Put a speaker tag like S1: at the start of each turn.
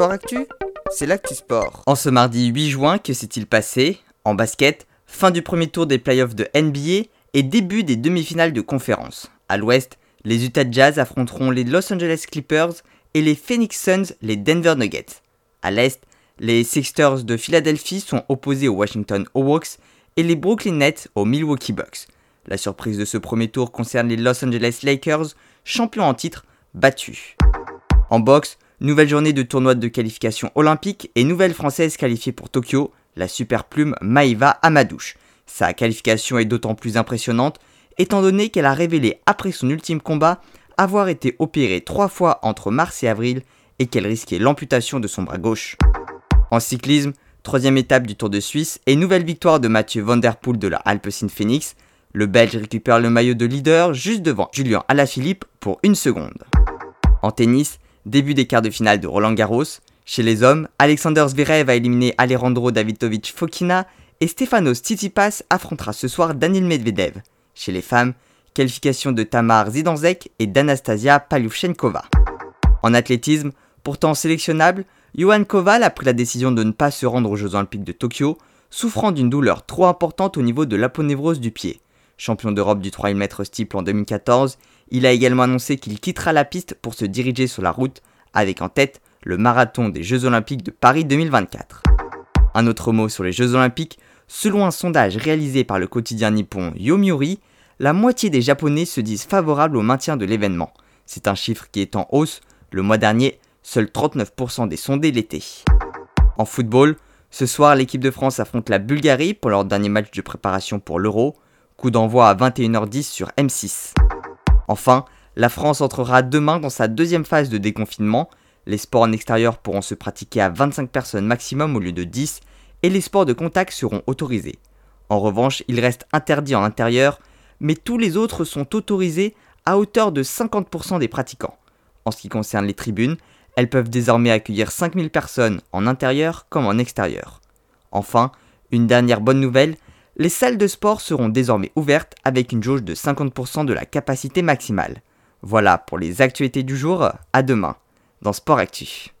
S1: Sport Actu, c'est l'actu sport.
S2: En ce mardi 8 juin, que s'est-il passé? En basket, fin du premier tour des playoffs de NBA et début des demi-finales de conférence. À l'ouest, les Utah Jazz affronteront les Los Angeles Clippers et les Phoenix Suns les Denver Nuggets. À l'est, les Sixers de Philadelphie sont opposés aux Washington Hawks et les Brooklyn Nets aux Milwaukee Bucks. La surprise de ce premier tour concerne les Los Angeles Lakers, champions en titre, battus. En boxe, nouvelle journée de tournoi de qualification olympique et nouvelle française qualifiée pour Tokyo, la super plume Maïva Amadouche. Sa qualification est d'autant plus impressionnante étant donné qu'elle a révélé après son ultime combat avoir été opérée trois fois entre mars et avril et qu'elle risquait l'amputation de son bras gauche. En cyclisme, troisième étape du Tour de Suisse et nouvelle victoire de Mathieu Van Der Poel de la Alpecin Phoenix. Le Belge récupère le maillot de leader juste devant Julien Alaphilippe pour une seconde. En tennis, début des quarts de finale de Roland Garros. Chez les hommes, Alexander Zverev a éliminé Alejandro Davidovich Fokina et Stefanos Tsitsipas affrontera ce soir Daniel Medvedev. Chez les femmes, qualification de Tamar Zidanzek et d'Anastasia Palyuchenkova. En athlétisme, pourtant sélectionnable, Johan Koval a pris la décision de ne pas se rendre aux Jeux Olympiques de Tokyo, souffrant d'une douleur trop importante au niveau de l'aponévrose du pied. Champion d'Europe du 3000 m steeple en 2014, il a également annoncé qu'il quittera la piste pour se diriger sur la route, avec en tête le marathon des Jeux Olympiques de Paris 2024. Un autre mot sur les Jeux Olympiques, selon un sondage réalisé par le quotidien nippon Yomiuri, la moitié des Japonais se disent favorables au maintien de l'événement. C'est un chiffre qui est en hausse. Le mois dernier, seuls 39% des sondés l'étaient. En football, ce soir, l'équipe de France affronte la Bulgarie pour leur dernier match de préparation pour l'Euro. Coup d'envoi à 21h10 sur M6. Enfin, la France entrera demain dans sa deuxième phase de déconfinement. Les sports en extérieur pourront se pratiquer à 25 personnes maximum au lieu de 10 et les sports de contact seront autorisés. En revanche, ils restent interdits en intérieur, mais tous les autres sont autorisés à hauteur de 50% des pratiquants. En ce qui concerne les tribunes, elles peuvent désormais accueillir 5000 personnes en intérieur comme en extérieur. Enfin, une dernière bonne nouvelle, les salles de sport seront désormais ouvertes avec une jauge de 50% de la capacité maximale. Voilà pour les actualités du jour, à demain dans Sport Actif.